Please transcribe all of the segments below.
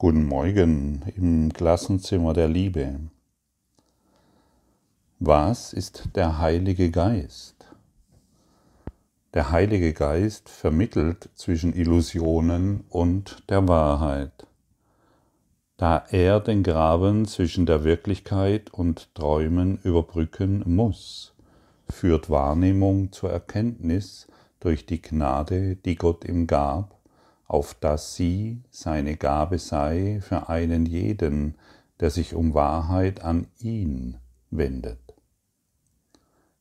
Guten Morgen im Klassenzimmer der Liebe. Was ist der Heilige Geist? Der Heilige Geist vermittelt zwischen Illusionen und der Wahrheit. Da er den Graben zwischen der Wirklichkeit und Träumen überbrücken muss, führt Wahrnehmung zur Erkenntnis durch die Gnade, die Gott ihm gab, auf dass sie seine Gabe sei für einen jeden, der sich um Wahrheit an ihn wendet.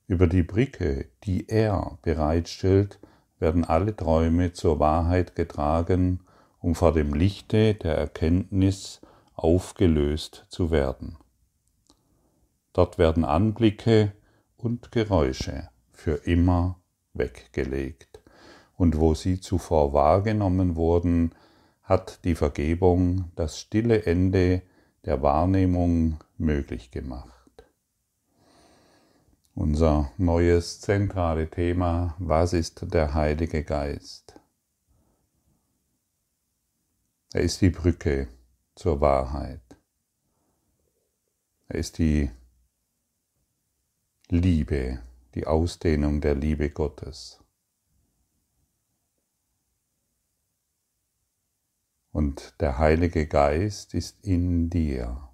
Über die Brücke, die er bereitstellt, werden alle Träume zur Wahrheit getragen, um vor dem Lichte der Erkenntnis aufgelöst zu werden. Dort werden Anblicke und Geräusche für immer weggelegt und wo sie zuvor wahrgenommen wurden, hat die Vergebung das stille Ende der Wahrnehmung möglich gemacht. Unser neues zentrale Thema, was ist der Heilige Geist? Er ist die Brücke zur Wahrheit. Er ist die Liebe, die Ausdehnung der Liebe Gottes. Und der Heilige Geist ist in dir.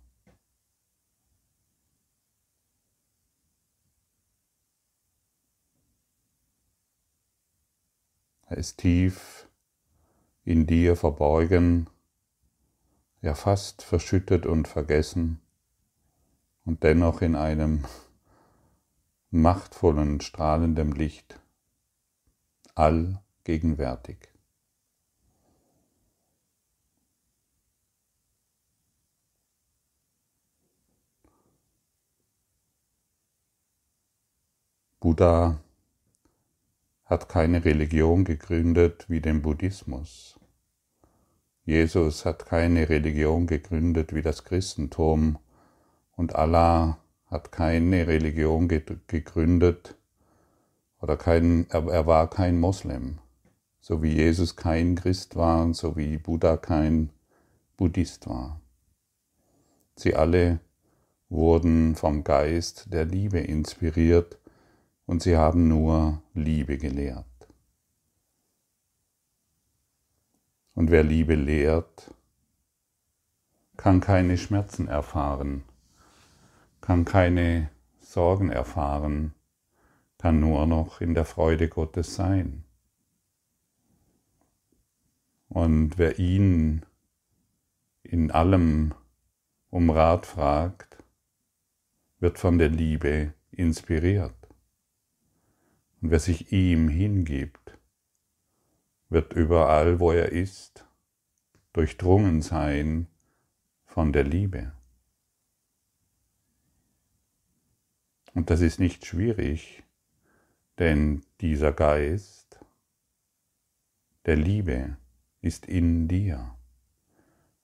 Er ist tief in dir verborgen, ja fast verschüttet und vergessen und dennoch in einem machtvollen, strahlenden Licht allgegenwärtig. Buddha hat keine Religion gegründet wie den Buddhismus. Jesus hat keine Religion gegründet wie das Christentum und Allah hat keine Religion gegründet oder kein, er war kein Moslem, so wie Jesus kein Christ war und so wie Buddha kein Buddhist war. Sie alle wurden vom Geist der Liebe inspiriert und sie haben nur Liebe gelehrt. Und wer Liebe lehrt, kann keine Schmerzen erfahren, kann keine Sorgen erfahren, kann nur noch in der Freude Gottes sein. Und wer ihn in allem um Rat fragt, wird von der Liebe inspiriert. Und wer sich ihm hingibt, wird überall, wo er ist, durchdrungen sein von der Liebe. Und das ist nicht schwierig, denn dieser Geist der Liebe ist in dir.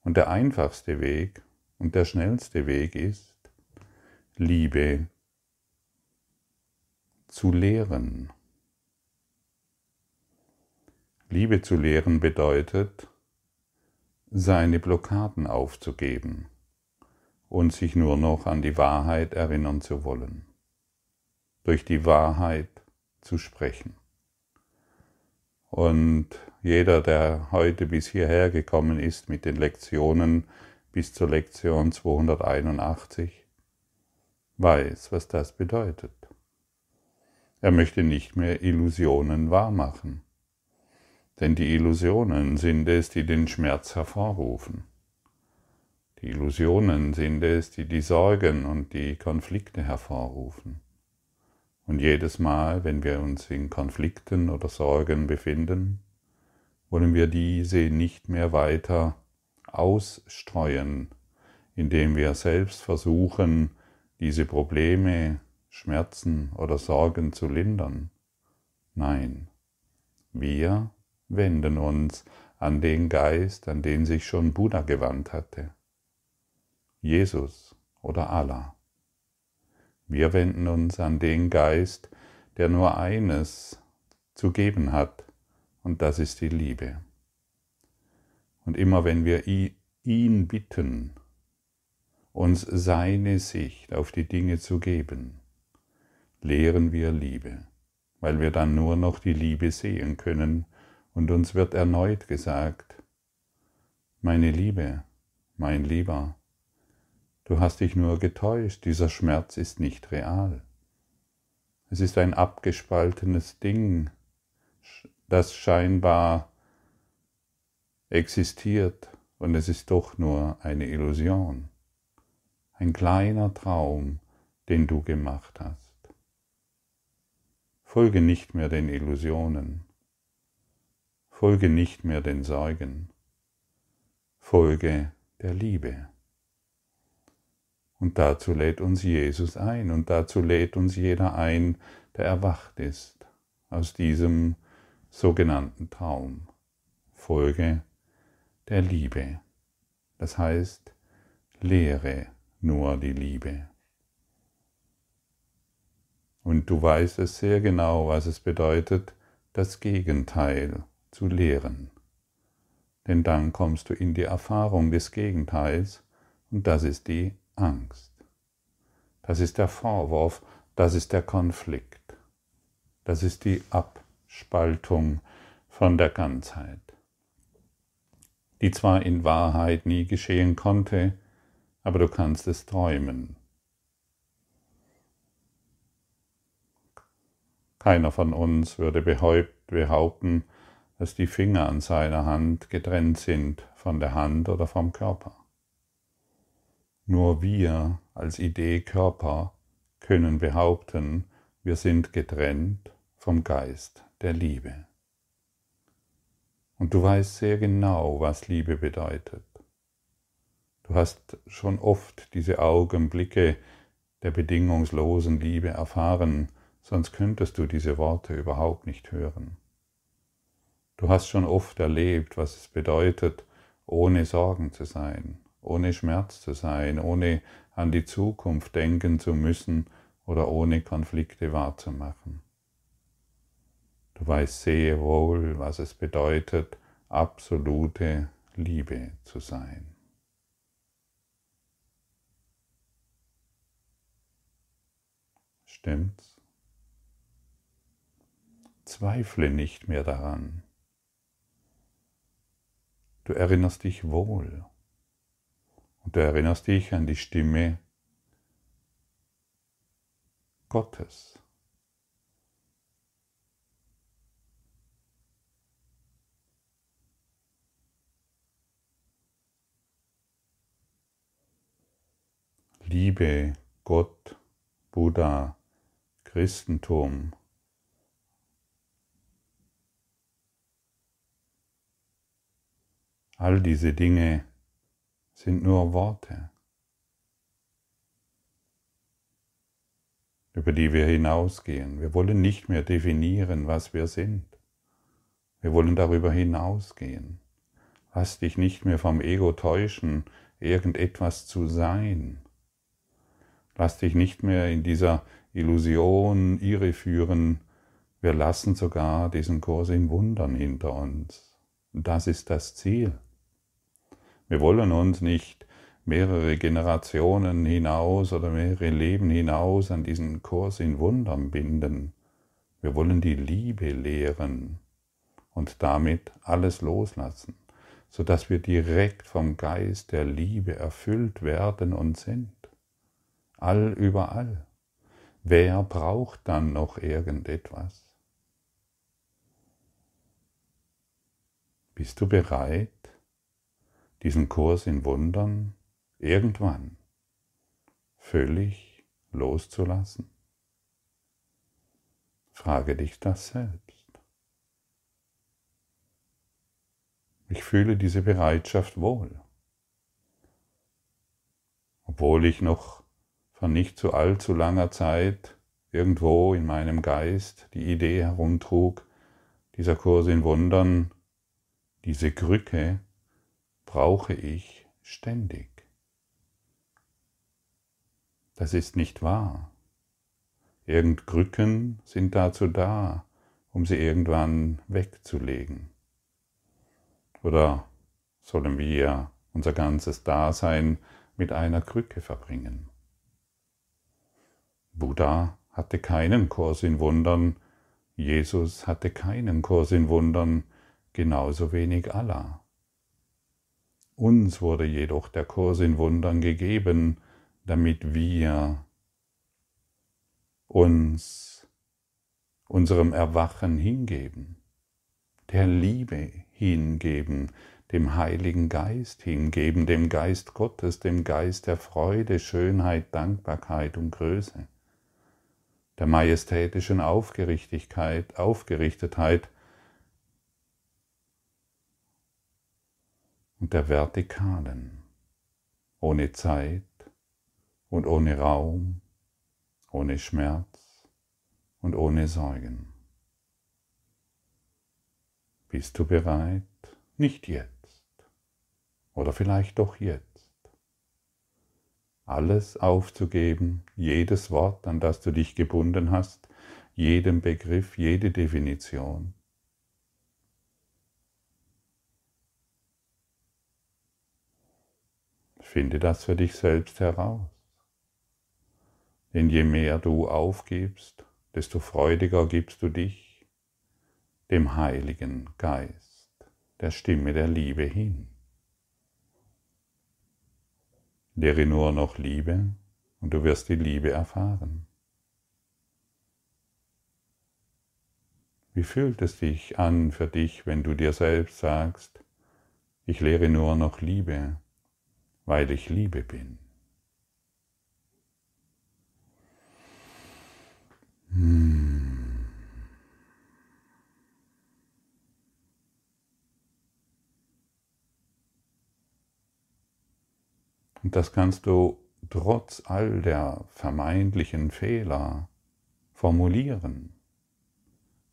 Und der einfachste Weg und der schnellste Weg ist, Liebe zu lehren. Liebe zu lehren bedeutet, seine Blockaden aufzugeben und sich nur noch an die Wahrheit erinnern zu wollen, durch die Wahrheit zu sprechen. Und jeder, der heute bis hierher gekommen ist mit den Lektionen bis zur Lektion 281, weiß, was das bedeutet. Er möchte nicht mehr Illusionen wahrmachen. Denn die Illusionen sind es, die den Schmerz hervorrufen. Die Illusionen sind es, die die Sorgen und die Konflikte hervorrufen. Und jedes Mal, wenn wir uns in Konflikten oder Sorgen befinden, wollen wir diese nicht mehr weiter ausstreuen, indem wir selbst versuchen, diese Probleme Schmerzen oder Sorgen zu lindern. Nein, wir wenden uns an den Geist, an den sich schon Buddha gewandt hatte. Jesus oder Allah. Wir wenden uns an den Geist, der nur eines zu geben hat, und das ist die Liebe. Und immer wenn wir ihn bitten, uns seine Sicht auf die Dinge zu geben, lehren wir Liebe, weil wir dann nur noch die Liebe sehen können und uns wird erneut gesagt, meine Liebe, mein Lieber, du hast dich nur getäuscht, dieser Schmerz ist nicht real. Es ist ein abgespaltenes Ding, das scheinbar existiert und es ist doch nur eine Illusion, ein kleiner Traum, den du gemacht hast. Folge nicht mehr den Illusionen, folge nicht mehr den Sorgen, folge der Liebe. Und dazu lädt uns Jesus ein und dazu lädt uns jeder ein, der erwacht ist aus diesem sogenannten Traum. Folge der Liebe. Das heißt, lehre nur die Liebe. Und du weißt es sehr genau, was es bedeutet, das Gegenteil zu lehren. Denn dann kommst du in die Erfahrung des Gegenteils und das ist die Angst. Das ist der Vorwurf, das ist der Konflikt. Das ist die Abspaltung von der Ganzheit, die zwar in Wahrheit nie geschehen konnte, aber du kannst es träumen. Keiner von uns würde behaupten, dass die Finger an seiner Hand getrennt sind von der Hand oder vom Körper. Nur wir als Idee Körper können behaupten, wir sind getrennt vom Geist der Liebe. Und du weißt sehr genau, was Liebe bedeutet. Du hast schon oft diese Augenblicke der bedingungslosen Liebe erfahren, sonst könntest du diese Worte überhaupt nicht hören. Du hast schon oft erlebt, was es bedeutet, ohne Sorgen zu sein, ohne Schmerz zu sein, ohne an die Zukunft denken zu müssen oder ohne Konflikte wahrzumachen. Du weißt sehr wohl, was es bedeutet, absolute Liebe zu sein. Stimmt's? Zweifle nicht mehr daran. Du erinnerst dich wohl. Und du erinnerst dich an die Stimme Gottes. Liebe, Gott, Buddha, Christentum, All diese Dinge sind nur Worte, über die wir hinausgehen. Wir wollen nicht mehr definieren, was wir sind. Wir wollen darüber hinausgehen. Lass dich nicht mehr vom Ego täuschen, irgendetwas zu sein. Lass dich nicht mehr in dieser Illusion irreführen. Wir lassen sogar diesen Kurs in Wundern hinter uns. das ist das Ziel. Wir wollen uns nicht mehrere Generationen hinaus oder mehrere Leben hinaus an diesen Kurs in Wundern binden. Wir wollen die Liebe lehren und damit alles loslassen, sodass wir direkt vom Geist der Liebe erfüllt werden und sind. All überall. Wer braucht dann noch irgendetwas? Bist du bereit, diesen Kurs in Wundern irgendwann völlig loszulassen? Frage dich das selbst. Ich fühle diese Bereitschaft wohl. Obwohl ich noch von nicht zu allzu langer Zeit irgendwo in meinem Geist die Idee herumtrug, dieser Kurs in Wundern, diese Krücke brauche ich ständig. Das ist nicht wahr. Irgend sind dazu da, um sie irgendwann wegzulegen. Oder sollen wir unser ganzes Dasein mit einer Krücke verbringen. Buddha hatte keinen Kurs in Wundern, Jesus hatte keinen Kurs in Wundern, genauso wenig Allah. Uns wurde jedoch der Kurs in Wundern gegeben, damit wir uns unserem Erwachen hingeben, der Liebe hingeben, dem Heiligen Geist hingeben, dem Geist Gottes, dem Geist der Freude, Schönheit, Dankbarkeit und Größe, der majestätischen Aufgerichtigkeit, Aufgerichtetheit und der vertikalen, ohne Zeit und ohne Raum, ohne Schmerz und ohne Sorgen. Bist du bereit? Nicht jetzt. Oder vielleicht doch jetzt. Alles aufzugeben, jedes Wort, an das du dich gebunden hast, jeden Begriff, jede Definition. Finde das für dich selbst heraus. Denn je mehr du aufgibst, desto freudiger gibst du dich dem Heiligen Geist, der Stimme der Liebe hin. Lehre nur noch Liebe und du wirst die Liebe erfahren. Wie fühlt es sich an für dich, wenn du dir selbst sagst, ich lehre nur noch Liebe, weil ich Liebe bin? Hm. Und das kannst du trotz all der vermeintlichen Fehler formulieren.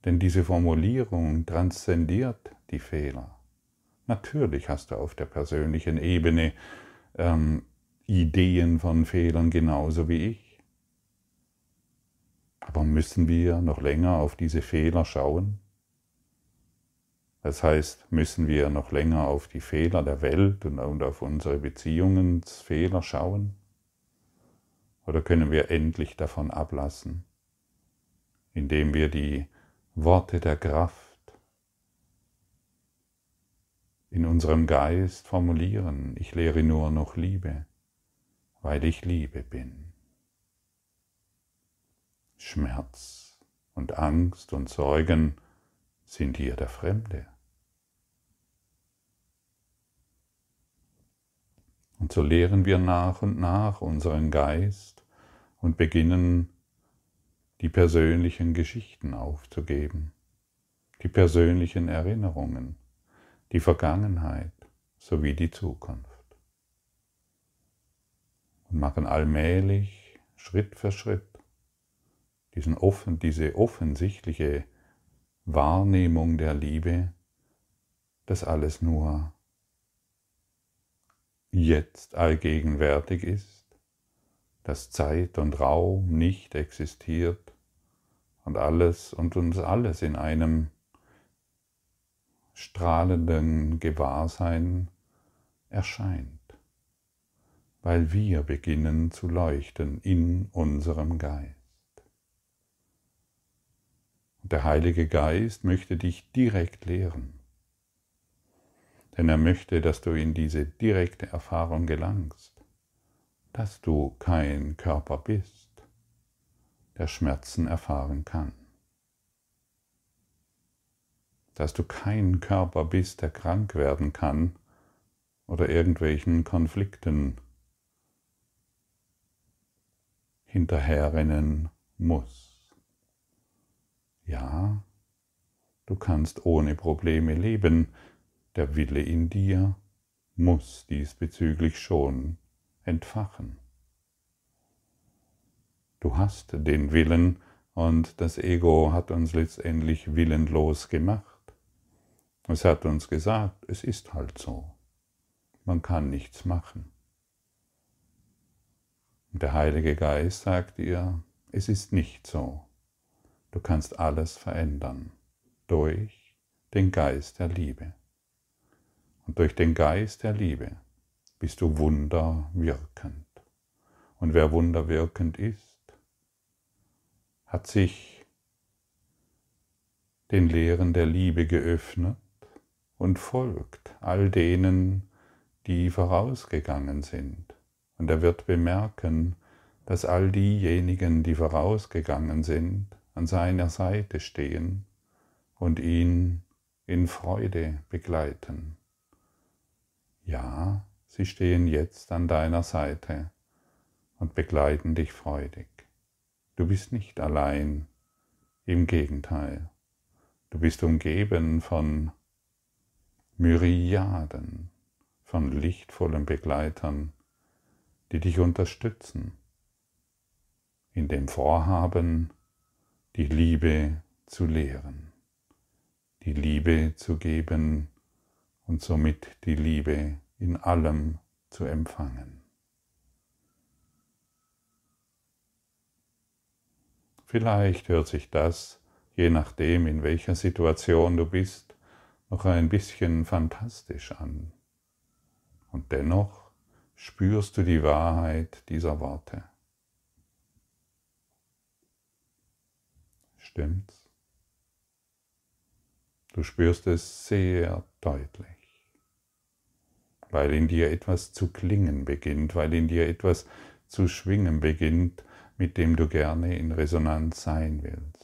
Denn diese Formulierung transzendiert die Fehler. Natürlich hast du auf der persönlichen Ebene ähm, Ideen von Fehlern genauso wie ich. Aber müssen wir noch länger auf diese Fehler schauen? Das heißt, müssen wir noch länger auf die Fehler der Welt und auf unsere Beziehungsfehler schauen? Oder können wir endlich davon ablassen, indem wir die Worte der Kraft in unserem Geist formulieren, ich lehre nur noch Liebe, weil ich Liebe bin. Schmerz und Angst und Sorgen sind hier der Fremde. Und so lehren wir nach und nach unseren Geist und beginnen die persönlichen Geschichten aufzugeben, die persönlichen Erinnerungen, die Vergangenheit sowie die Zukunft. Und machen allmählich, Schritt für Schritt, diesen offen, diese offensichtliche Wahrnehmung der Liebe, dass alles nur jetzt allgegenwärtig ist, dass Zeit und Raum nicht existiert und alles und uns alles in einem strahlenden Gewahrsein erscheint, weil wir beginnen zu leuchten in unserem Geist. Der Heilige Geist möchte dich direkt lehren. Denn er möchte, dass du in diese direkte Erfahrung gelangst, dass du kein Körper bist, der Schmerzen erfahren kann. Dass du kein Körper bist, der krank werden kann oder irgendwelchen Konflikten hinterherrennen muss. Ja, du kannst ohne Probleme leben, der Wille in dir muss diesbezüglich schon entfachen. Du hast den Willen und das Ego hat uns letztendlich willenlos gemacht. Es hat uns gesagt, es ist halt so. Man kann nichts machen. Und der Heilige Geist sagt dir, es ist nicht so. Du kannst alles verändern durch den Geist der Liebe. Und durch den Geist der Liebe bist du wunderwirkend. Und wer wunderwirkend ist, hat sich den Lehren der Liebe geöffnet und folgt all denen, die vorausgegangen sind. Und er wird bemerken, dass all diejenigen, die vorausgegangen sind, an seiner Seite stehen und ihn in Freude begleiten. Ja, sie stehen jetzt an deiner Seite und begleiten dich freudig. Du bist nicht allein, im Gegenteil, du bist umgeben von Myriaden von lichtvollen Begleitern, die dich unterstützen in dem Vorhaben, die Liebe zu lehren, die Liebe zu geben und somit die Liebe in allem zu empfangen. Vielleicht hört sich das, je nachdem, in welcher Situation du bist, noch ein bisschen fantastisch an. Und dennoch spürst du die Wahrheit dieser Worte. Stimmt's? Du spürst es sehr deutlich, weil in dir etwas zu klingen beginnt, weil in dir etwas zu schwingen beginnt, mit dem du gerne in Resonanz sein willst.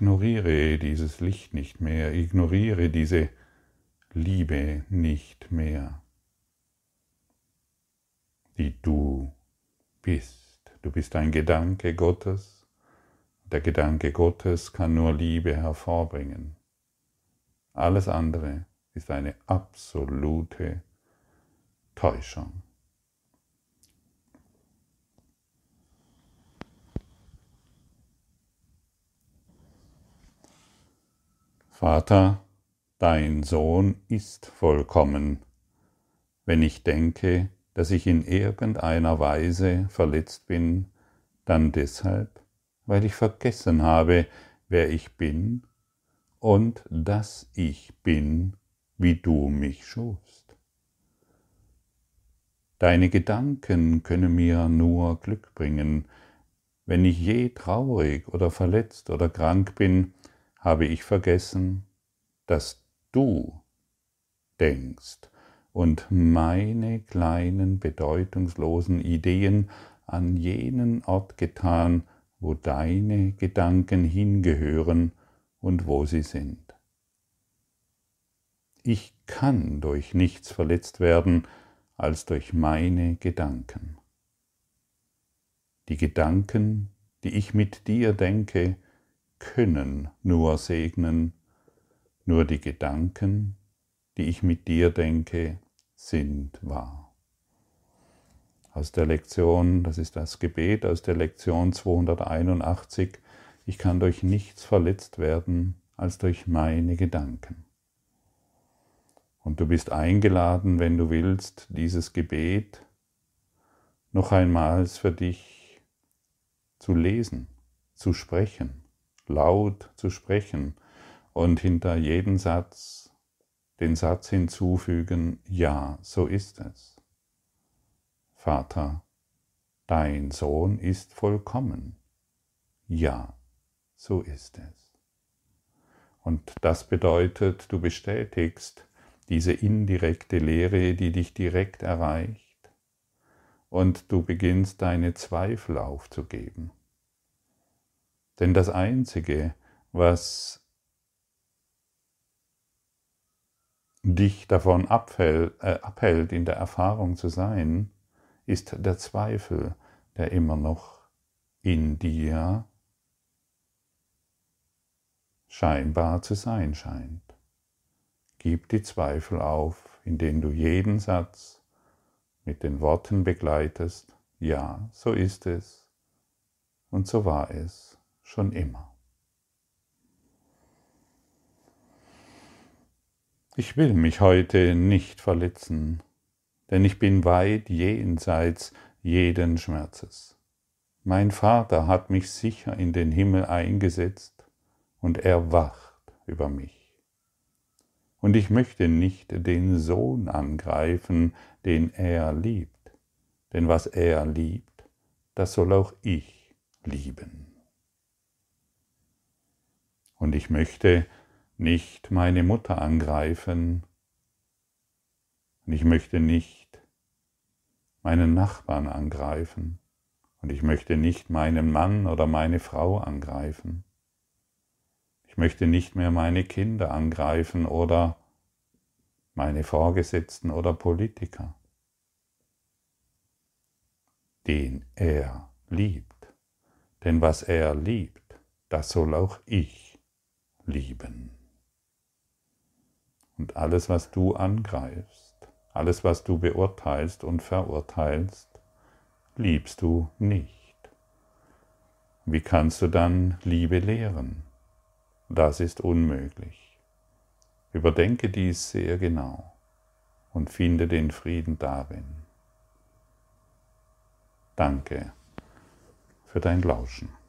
Ignoriere dieses Licht nicht mehr, ignoriere diese Liebe nicht mehr, die du bist. Du bist ein Gedanke Gottes. Der Gedanke Gottes kann nur Liebe hervorbringen. Alles andere ist eine absolute Täuschung. Vater, Dein Sohn ist vollkommen. Wenn ich denke, dass ich in irgendeiner Weise verletzt bin, dann deshalb, weil ich vergessen habe, wer ich bin und dass ich bin, wie du mich schufst. Deine Gedanken können mir nur Glück bringen. Wenn ich je traurig oder verletzt oder krank bin, habe ich vergessen, dass du denkst und meine kleinen bedeutungslosen Ideen an jenen Ort getan, wo deine Gedanken hingehören und wo sie sind. Ich kann durch nichts verletzt werden als durch meine Gedanken. Die Gedanken, die ich mit dir denke, können nur segnen nur die Gedanken, die ich mit dir denke, sind wahr. Aus der Lektion, das ist das Gebet aus der Lektion 281, ich kann durch nichts verletzt werden als durch meine Gedanken. Und du bist eingeladen, wenn du willst, dieses Gebet noch einmal für dich zu lesen, zu sprechen, laut zu sprechen, und hinter jedem Satz den Satz hinzufügen, ja, so ist es. Vater, dein Sohn ist vollkommen. Ja, so ist es. Und das bedeutet, du bestätigst diese indirekte Lehre, die dich direkt erreicht, und du beginnst deine Zweifel aufzugeben. Denn das Einzige, was dich davon abhält, äh, abhält, in der Erfahrung zu sein, ist der Zweifel, der immer noch in dir scheinbar zu sein scheint. Gib die Zweifel auf, indem du jeden Satz mit den Worten begleitest, ja, so ist es und so war es schon immer. Ich will mich heute nicht verletzen, denn ich bin weit jenseits jeden Schmerzes. Mein Vater hat mich sicher in den Himmel eingesetzt und er wacht über mich. Und ich möchte nicht den Sohn angreifen, den er liebt. Denn was er liebt, das soll auch ich lieben. Und ich möchte nicht meine Mutter angreifen. Und ich möchte nicht meinen Nachbarn angreifen. Und ich möchte nicht meinen Mann oder meine Frau angreifen. Ich möchte nicht mehr meine Kinder angreifen oder meine Vorgesetzten oder Politiker, den er liebt. Denn was er liebt, das soll auch ich lieben. Und alles, was du angreifst, alles, was du beurteilst und verurteilst, liebst du nicht. Wie kannst du dann Liebe lehren? Das ist unmöglich. Überdenke dies sehr genau und finde den Frieden darin. Danke für dein Lauschen.